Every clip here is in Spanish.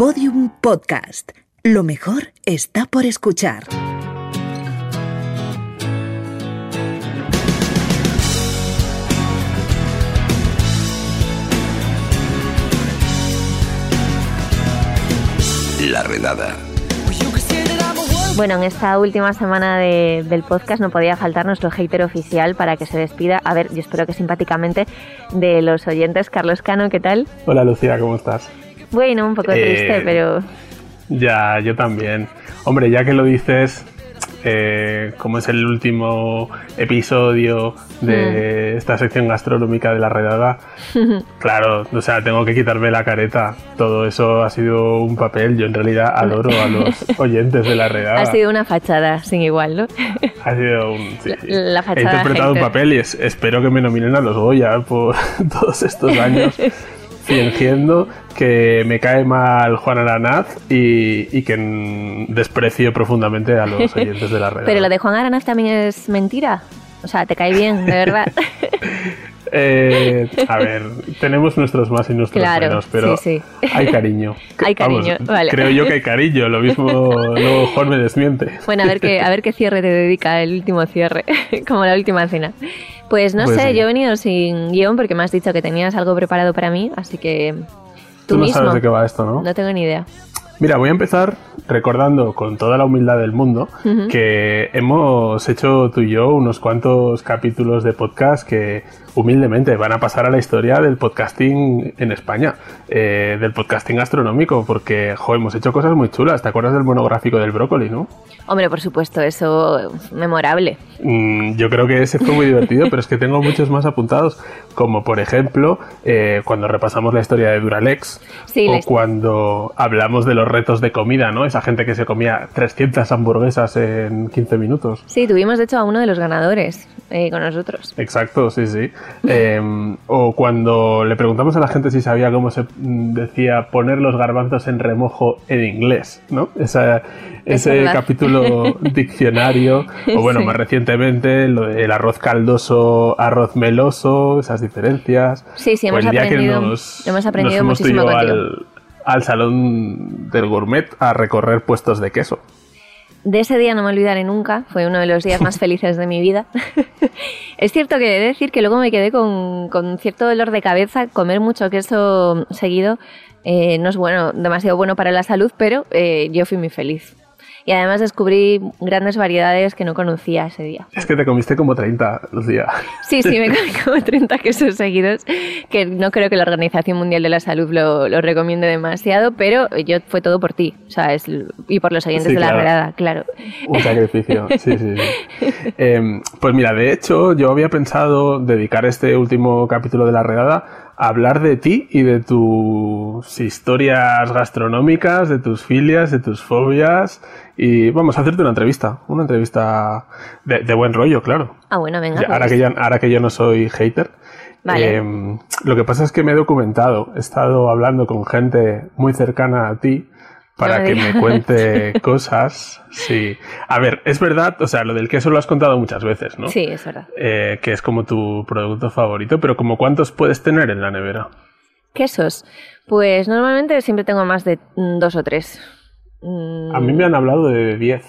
Podium Podcast. Lo mejor está por escuchar. La redada. Bueno, en esta última semana de- del podcast no podía faltar nuestro hater oficial para que se despida, a ver, yo espero que simpáticamente, de los oyentes. Carlos Cano, ¿qué tal? Hola Lucía, ¿cómo estás? Bueno, un poco Eh, triste, pero Ya, yo también. Hombre, ya que lo dices, eh, como es el último episodio de esta sección gastronómica de la redada, claro, o sea, tengo que quitarme la careta. Todo eso ha sido un papel. Yo en realidad adoro a los oyentes de la redada. ha sido una fachada sin igual, ¿no? Ha sido un. sí. La- la He fachada interpretado un hater. papel y es- espero que me nominen a los Goya por todos estos años fingiendo que me cae mal Juan Aranaz y, y que desprecio profundamente a los oyentes de la red. Pero lo de Juan Aranaz también es mentira. O sea, te cae bien, de verdad. Eh, a ver, tenemos nuestros más y nuestros Claro, menos, pero sí, sí. hay cariño. Hay cariño, vale. Creo yo que hay cariño, lo mismo luego Juan me desmiente. Bueno, a ver qué, a ver qué cierre te dedica el último cierre, como la última cena. Pues no Pues sé, sí. yo he venido sin guion porque me has dicho que tenías algo preparado para mí, así que tú, Tú no mismo. sabes de qué va esto, ¿no? No tengo ni idea. Mira, voy a empezar recordando con toda la humildad del mundo que hemos hecho tú y yo unos cuantos capítulos de podcast que humildemente van a pasar a la historia del podcasting en España, eh, del podcasting gastronómico, porque jo, hemos hecho cosas muy chulas. ¿Te acuerdas del monográfico del brócoli, no? Hombre, por supuesto, eso memorable. Mm, yo creo que ese fue muy divertido, pero es que tengo muchos más apuntados, como por ejemplo eh, cuando repasamos la historia de Duralex Sí, o cuando hablamos de los retos de comida, ¿no? Esa gente que se comía 300 hamburguesas en 15 minutos. Sí, tuvimos de hecho a uno de los ganadores eh, con nosotros. Exacto, sí, sí. Eh, o cuando le preguntamos a la gente si sabía cómo se decía poner los garbanzos en remojo en inglés, ¿no? Esa- Es ese capítulo diccionario, o bueno, Sí. más recientemente, lo del arroz caldoso, arroz meloso, esas diferencias. Sí, sí, hemos aprendido- nos- hemos aprendido muchísimo al, al salón del gourmet a recorrer puestos de queso. De ese día no me olvidaré nunca, fue uno de los días más felices de mi vida. es cierto que he de decir que luego me quedé con, con cierto dolor de cabeza, comer mucho queso seguido eh, no es bueno, demasiado bueno para la salud, pero eh, yo fui muy feliz. Y además descubrí grandes variedades que no conocía ese día. Es que te comiste como 30, Lucía. Sí, sí, me comí como 30 quesos seguidos, que no creo que la Organización Mundial de la Salud lo, lo recomiende demasiado, pero yo fue todo por ti, o sea, es, y por los oyentes Sí, de la redada, claro. Un sacrificio, sí, sí, sí. Em, pues mira, de hecho, yo había pensado dedicar este último capítulo de la redada hablar de ti y de tus historias gastronómicas, de tus filias, de tus fobias. Y vamos a hacerte una entrevista, una entrevista de, de buen rollo, claro. Ah, bueno, venga. Ya, ahora, pues. que ya, ahora que yo no soy hater. Vale. em, lo que pasa es que me he documentado, he estado hablando con gente muy cercana a ti para No que digas. me cuente cosas. Sí. A ver, es verdad, o sea, lo del queso lo has contado muchas veces, ¿no? Sí, es verdad. Eh, que es como tu producto favorito, pero como cuántos puedes tener en la nevera. Quesos. Pues normalmente siempre tengo más de mm, dos o tres. Mm, A mí me han hablado de 10.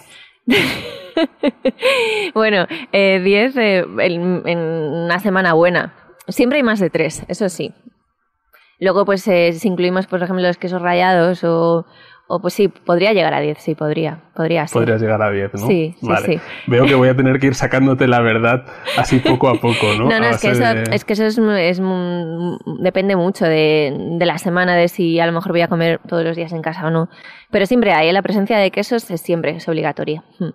bueno, eh, diez eh, en, en una semana buena. Siempre hay más de tres, eso sí. Luego, pues, eh, si incluimos, por ejemplo, los quesos rallados o, o pues sí, podría llegar a diez, sí, podría, podría ser. Podrías llegar a 10, ¿no? Sí, sí, vale. sí. Veo que voy a tener que ir sacándote la verdad así poco a poco, ¿no? No, no, es que eso, de- es que eso es, depende mucho de, de la semana, de si a lo mejor voy a comer todos los días en casa o no. Pero siempre hay, ¿eh? la presencia de quesos es siempre, es obligatoria. Hmm.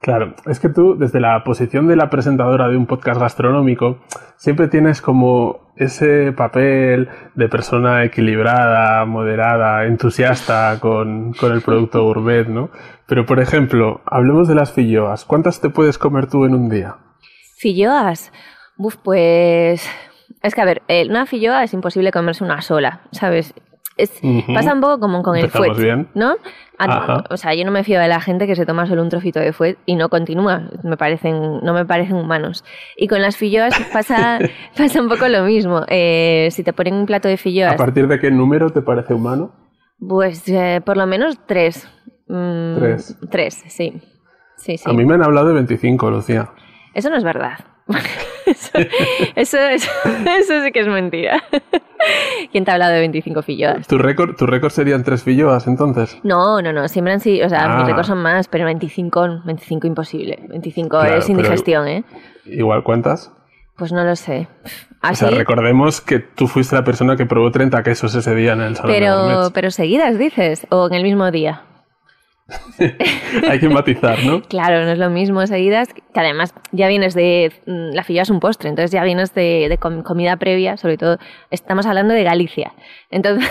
Claro, es que tú, desde la posición de la presentadora de un podcast gastronómico, siempre tienes como ese papel de persona equilibrada, moderada, entusiasta con, con el producto gourmet, ¿no? Pero, por ejemplo, hablemos de las filloas. ¿Cuántas te puedes comer tú en un día? Filloas. Pues. Es que, a ver, eh, una filloa es imposible comerse una sola, ¿sabes? Es. Pasa un poco como con el fuet, bien. ¿no? A- Ajá. O sea, yo no me fío de la gente que se toma solo un trocito de fuet y no continúa. Me parecen, no me parecen humanos. Y con las filloas pasa, pasa un poco lo mismo. Eh, si te ponen un plato de ¿A filloas, partir de qué número te parece humano? Pues eh, por lo menos tres. Mm, Tres. Tres, sí. Sí, sí. A mí me han hablado de 25, Lucía. Eso no es verdad. eso, eso, eso, eso sí que es mentira. ¿Quién te ha hablado de 25 filloas? ¿Tu récord, tu récord serían tres filloas entonces? No, no, no, siempre han sido, o sea, Ah. mis récords son más, pero 25, 25 imposible. 25 Claro, es indigestión, ¿eh? Igual cuántas. Pues no lo sé. O Así, sea, recordemos que tú fuiste la persona que probó 30 quesos ese día en el salón pero, pero seguidas dices, o en el mismo día. Hay que matizar, ¿no? Claro, no es lo mismo seguidas, que además ya vienes de... mm, La filloa es un postre, entonces ya vienes de, de com- comida previa, sobre todo estamos hablando de Galicia. Entonces,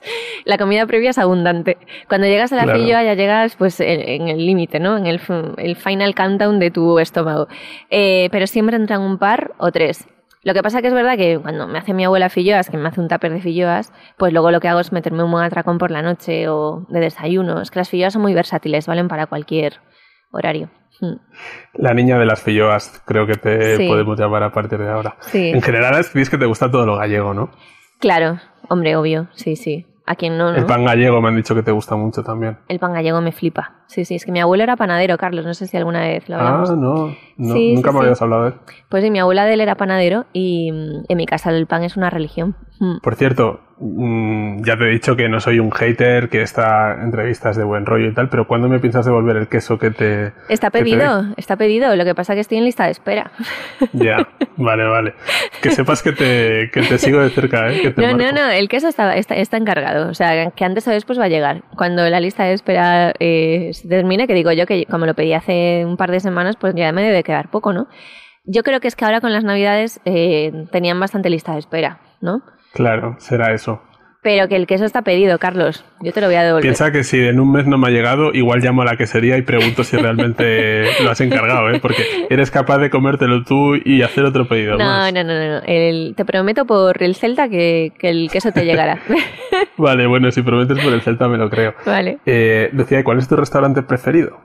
la comida previa es abundante. Cuando llegas a la Claro. ya llegas pues en, en el límite, ¿no? En el final countdown de tu estómago. Eh, pero siempre entran un par o tres. Lo que pasa que es verdad que cuando me hace mi abuela filloas, que me hace un tupper de filloas, pues luego lo que hago es meterme un buen atracón por la noche o de desayuno. Es que las filloas son muy versátiles, valen para cualquier horario. Mm. La niña de las filloas, creo que te Sí. podemos llamar a partir de ahora. Sí. En general, es dices que te gusta todo lo gallego, ¿no? Claro, hombre, obvio, sí, sí. A quien no, ¿no? El pan gallego me han dicho que te gusta mucho también. El pan gallego me flipa. Sí, sí, es que mi abuelo era panadero, Carlos, no sé si alguna vez lo Ah, hablamos. no, no, Sí, nunca sí, me sí. habías hablado de él. Pues sí, mi abuela de él era panadero y mm, en mi casa el pan es una religión. Mm. Por cierto, mm, ya te he dicho que no soy un hater, que esta entrevista es de buen rollo y tal, pero ¿cuándo me piensas devolver el queso que te... Está te pedido, está pedido. Lo que pasa es que estoy en lista de espera. Ya, vale, vale. Que sepas que te, que te sigo de cerca, ¿eh? Que te No, no, no, el queso está, está, está encargado. O sea, que antes o después va a llegar. Cuando la lista de espera eh, se termine, que digo yo que como lo pedí hace un par de semanas, pues ya me debe quedar poco, ¿no? Yo creo que es que ahora con las navidades eh, tenían bastante lista de espera, ¿no? Claro, será eso. Pero que el queso está pedido, Carlos. Yo te lo voy a devolver. Piensa que si en un mes no me ha llegado, igual llamo a la quesería y pregunto si realmente lo has encargado, ¿eh? Porque eres capaz de comértelo tú y hacer otro pedido No, más. no, no, no. El- te prometo por el Celta que, que el queso te llegará. Vale, bueno, si prometes por el Celta me lo creo. vale. Eh, decía, ¿cuál es tu restaurante preferido?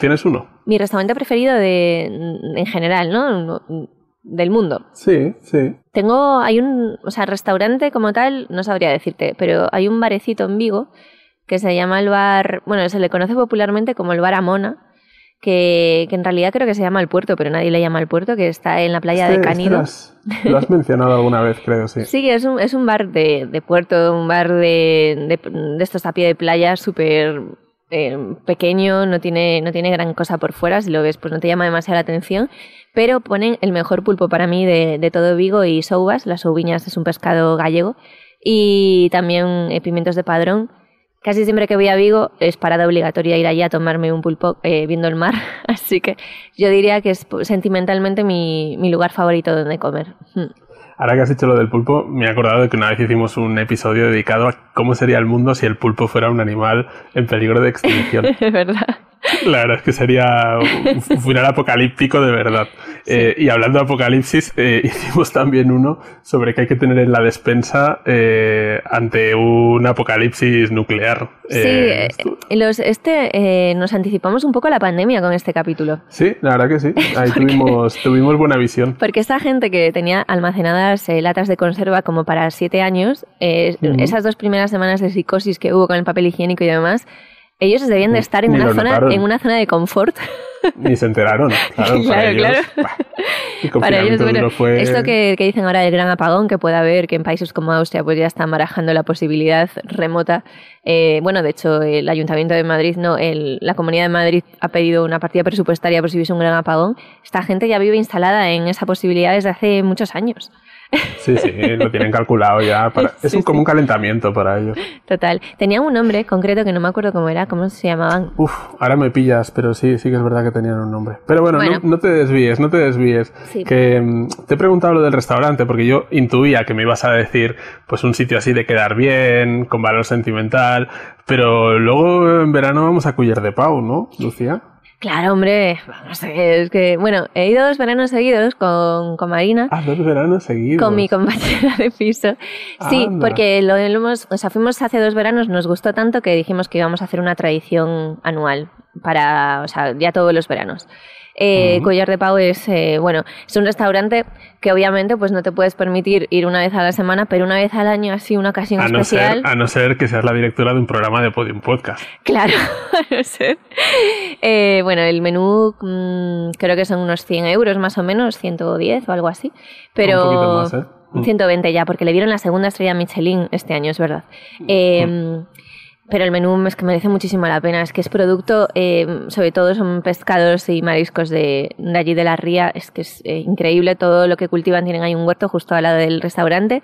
¿Tienes uno? Mi restaurante preferido de, en general, ¿no? Del mundo. Sí, sí. Tengo, hay un, o sea, restaurante como tal, no sabría decirte, pero hay un barecito en Vigo que se llama el bar, bueno, se le conoce popularmente como el bar Amona, que, que en realidad creo que se llama el puerto, pero nadie le llama el puerto, que está en la playa Este- de este Canido. lo, has, lo has mencionado alguna vez, creo, sí. Sí, es un, es un bar de, de puerto, un bar de, de, de estos a pie de playa súper eh, pequeño, no tiene, no tiene gran cosa por fuera, si lo ves pues no te llama demasiado la atención, pero ponen el mejor pulpo para mí de, todo Vigo y soubas, las soubiñas es un pescado gallego, y también eh, pimientos de padrón. Casi siempre que voy a Vigo es parada obligatoria ir allí a tomarme un pulpo eh, viendo el mar, así que yo diría que es sentimentalmente mi, mi lugar favorito donde comer. Mm. Ahora que has dicho lo del pulpo, me he acordado de que una vez hicimos un episodio dedicado a cómo sería el mundo si el pulpo fuera un animal en peligro de extinción. Es verdad. La verdad es que sería un final apocalíptico de verdad. Eh, y hablando de apocalipsis, eh, hicimos también uno sobre qué hay que tener en la despensa eh, ante un apocalipsis nuclear. Sí, los, este, nos anticipamos un poco a la pandemia con este capítulo. sí, la verdad que sí. Ahí tuvimos, tuvimos buena visión. Porque esta gente que tenía almacenadas latas de conserva como para siete años, esas dos primeras semanas de psicosis que hubo con el papel higiénico y demás, ellos debían de estar en Ni una, zona, en una zona de confort. Ni se enteraron. Claro, para Claro, ellos, claro. bah, el Para ellos, bueno, fue... esto que, que dicen ahora del gran apagón que puede haber, que en países como Austria pues ya están barajando la posibilidad remota. Eh, bueno, de hecho, el Ayuntamiento de Madrid, no, el- la Comunidad de Madrid ha pedido una partida presupuestaria por si hubiese un gran apagón. Esta gente ya vive instalada en esa posibilidad desde hace muchos años. Sí, sí, lo tienen calculado ya. para- Es Sí, un, como un calentamiento para ellos. Total. Tenían un nombre concreto que no me acuerdo cómo era, cómo se llamaban. Uf, ahora me pillas, pero sí, sí que es verdad que tenían un nombre. Pero bueno, Bueno. No, no te desvíes, no te desvíes. Sí. Que mm, te he preguntado lo del restaurante porque yo intuía que me ibas a decir pues un sitio así de quedar bien, con valor sentimental, pero luego en verano vamos a Cuyer de Pau, ¿no, Lucía? Claro, hombre, vamos a ver, es que, bueno, he ido dos veranos seguidos con, con Marina. Ah, dos veranos seguidos. Con mi compañera de piso. Sí, Anda. porque lo, lo hemos, o sea, fuimos hace dos veranos, nos gustó tanto que dijimos que íbamos a hacer una tradición anual. para, o sea, ya todos los veranos. Eh, Collar de Pau es, eh, bueno, es un restaurante que obviamente pues no te puedes permitir ir una vez a la semana, pero una vez al año así, una ocasión a no especial. Ser, a no ser que seas la directora de un programa de Podium Podcast. Claro, a no ser. Eh, bueno, el menú mm, creo que son unos 100 euros más o menos, 110 o algo así. Pero... Un poquito más, ¿eh? 120 ya, porque le dieron la segunda estrella Michelin este año, es verdad. Eh, pero el menú es que merece muchísimo la pena. Es que es producto, eh, sobre todo son pescados y mariscos de, de allí de la ría. Es que es eh, increíble todo lo que cultivan. Tienen ahí un huerto justo al lado del restaurante.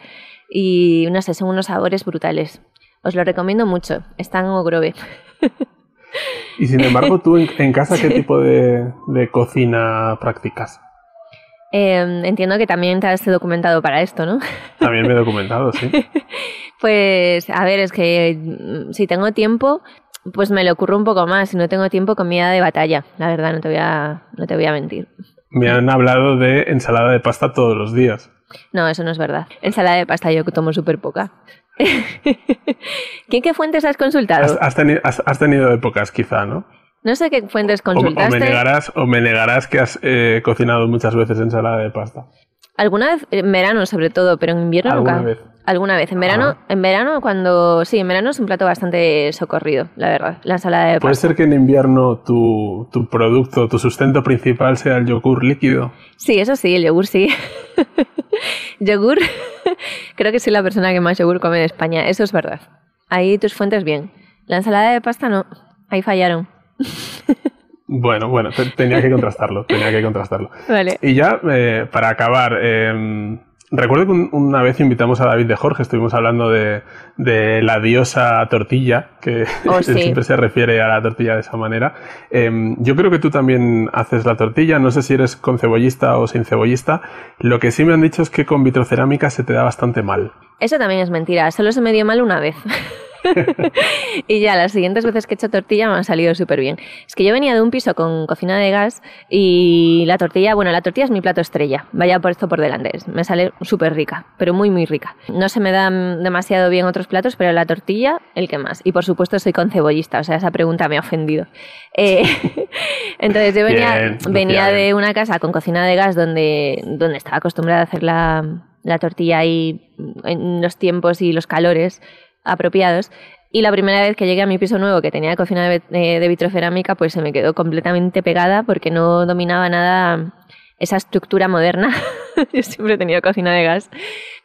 Y no sé, son unos sabores brutales. Os lo recomiendo mucho. Está en Ogrove. y sin embargo, tú en, en casa, ¿qué tipo de, de cocina practicas? Eh, entiendo que también te has documentado para esto, ¿no? También me he documentado, sí. pues, a ver, es que si tengo tiempo, pues me lo ocurro un poco más. Si no tengo tiempo, comida de batalla. La verdad, no te voy a, no te voy a mentir. Me han hablado de ensalada de pasta todos los días. No, eso no es verdad. Ensalada de pasta yo tomo súper poca. ¿Qué, ¿Qué fuentes has consultado? Has, has, teni has, has tenido épocas, quizá, ¿no? No sé qué fuentes consultaste. O, o, me, negarás, o me negarás que has eh, cocinado muchas veces ensalada de pasta. Alguna vez, en verano sobre todo, pero en invierno ¿Alguna nunca. vez? Alguna vez. En verano, Ah. en verano cuando. Sí, en verano es un plato bastante socorrido, la verdad. La ensalada de ¿Puede pasta. ser que en invierno tu, tu producto, tu sustento principal sea el yogur líquido? Sí, eso sí, el yogur sí. yogur. Creo que soy la persona que más yogur come de España. Eso es verdad. Ahí tus fuentes bien. La ensalada de pasta no. Ahí fallaron. Bueno, bueno, te- tenía que contrastarlo, tenía que contrastarlo. Vale. Y ya, eh, para acabar, eh, recuerdo que un- una vez invitamos a David de Jorge, estuvimos hablando de, de la diosa tortilla, que Oh, sí. siempre se refiere a la tortilla de esa manera. Eh, yo creo que tú también haces la tortilla, no sé si eres con cebollista o sin cebollista. Lo que sí me han dicho es que con vitrocerámica se te da bastante mal. Eso también es mentira. Solo se me dio mal una vez. y ya las siguientes veces que he hecho tortilla me han salido súper bien. Es que yo venía de un piso con cocina de gas y la tortilla, bueno, la tortilla es mi plato estrella. Vaya por esto por delante. Me sale súper rica, pero muy, muy rica. No se me dan demasiado bien otros platos, pero la tortilla, el que más. Y por supuesto soy con cebollista, o sea, esa pregunta me ha ofendido. Eh, entonces yo venía, Bien, venía de una casa con cocina de gas donde, donde estaba acostumbrada a hacer la, la tortilla ahí en los tiempos y los calores apropiados. Y la primera vez que llegué a mi piso nuevo, que tenía cocina de, de, de vitrocerámica, pues se me quedó completamente pegada porque no dominaba nada esa estructura moderna. Yo siempre he tenido cocina de gas.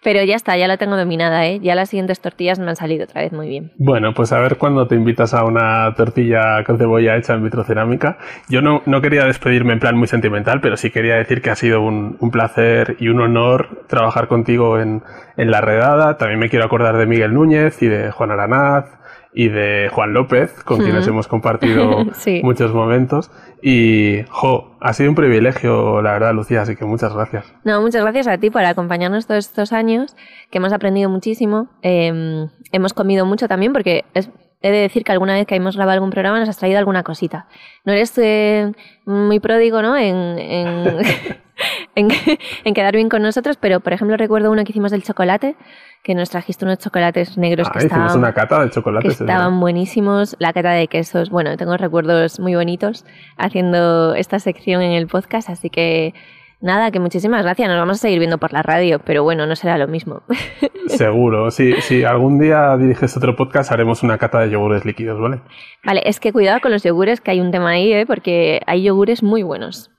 Pero ya está, ya la tengo dominada, ¿eh? Ya las siguientes tortillas me han salido otra vez muy bien. Bueno, pues a ver cuándo te invitas a una tortilla con cebolla hecha en vitrocerámica. Yo no, no quería despedirme en plan muy sentimental, pero sí quería decir que ha sido un, un placer y un honor trabajar contigo en, en la redada. También me quiero acordar de Miguel Núñez y de Juan Aranaz y de Juan López, con quienes hemos compartido Sí. muchos momentos. Y, jo, ha sido un privilegio, la verdad, Lucía, así que muchas gracias. No, muchas gracias a ti por acompañarnos todos estos años, que hemos aprendido muchísimo. Eh, hemos comido mucho también, porque es- he de decir que alguna vez que hemos grabado algún programa nos has traído alguna cosita. No eres eh, muy pródigo, ¿no? En, en, en, en quedar bien con nosotros, pero por ejemplo recuerdo uno que hicimos del chocolate, que nos trajiste unos chocolates negros Ah, que hicimos estaban una cata de que chocolates. es verdad. estaban buenísimos, la cata de quesos. Bueno, tengo recuerdos muy bonitos haciendo esta sección en el podcast, así que nada, que muchísimas gracias. Nos vamos a seguir viendo por la radio, pero bueno, no será lo mismo. Seguro. Si, si algún día diriges otro podcast, haremos una cata de yogures líquidos, ¿vale? vale, es que cuidado con los yogures, que hay un tema ahí, ¿eh? porque hay yogures muy buenos.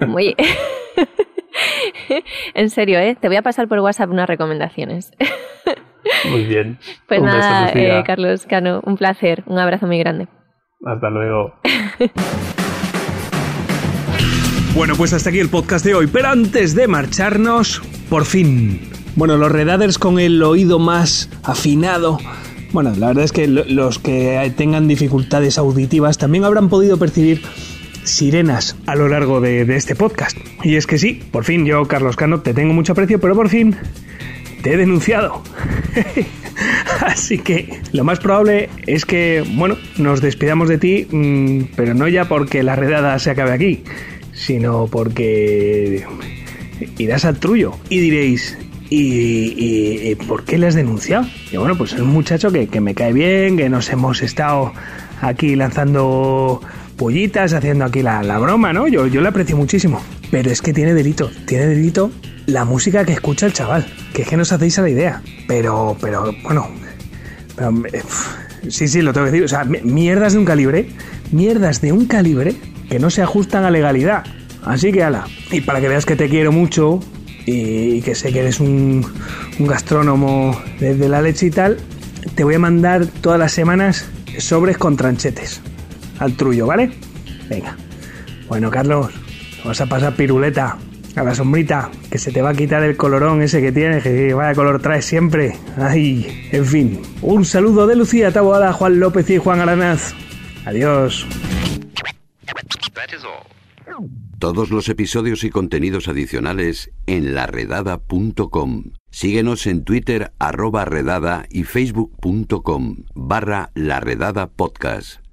Muy... en serio, ¿eh? Te voy a pasar por WhatsApp unas recomendaciones. Muy bien. Pues Un nada, eh, Carlos Cano, un placer, un abrazo muy grande. Hasta luego. Bueno, pues hasta aquí el podcast de hoy, pero antes de marcharnos, por fin. Bueno, los redaders con el oído más afinado. Bueno, la verdad es que lo- los que tengan dificultades auditivas también habrán podido percibir sirenas a lo largo de, este podcast. Y es que sí, por fin yo, Carlos Cano, te tengo mucho aprecio, pero por fin te he denunciado. Así que lo más probable es que, bueno, nos despidamos de ti, mm, pero no ya porque la redada se acabe aquí, sino porque irás al trullo y diréis, ¿y, y- y por qué le has denunciado? Y bueno, pues es un muchacho que, que me cae bien, que nos hemos estado aquí lanzando pullitas, haciendo aquí la, la broma, ¿no? Yo, yo le aprecio muchísimo. Pero es que tiene delito, tiene delito la música que escucha el chaval, que es que no os hacéis a la idea. Pero, pero, bueno, pero, eh, sí, sí, lo tengo que decir. O sea, mierdas de un calibre, mierdas de un calibre que no se ajustan a legalidad. Así que ala. Y para que veas que te quiero mucho y que sé que eres un, un gastrónomo de, la leche y tal, te voy a mandar todas las semanas sobres con tranchetes al trullo, ¿vale? Venga. Bueno, Carlos, vas a pasar piruleta a la sombrita, que se te va a quitar el colorón ese que tienes, que vaya color traes siempre. Ay, en fin. Un saludo de Lucía Taboada, Juan López y Juan Aranaz. Adiós. Todos los episodios y contenidos adicionales en laredada.com. Síguenos en Twitter arroba redada y facebook.com barra laredada podcast.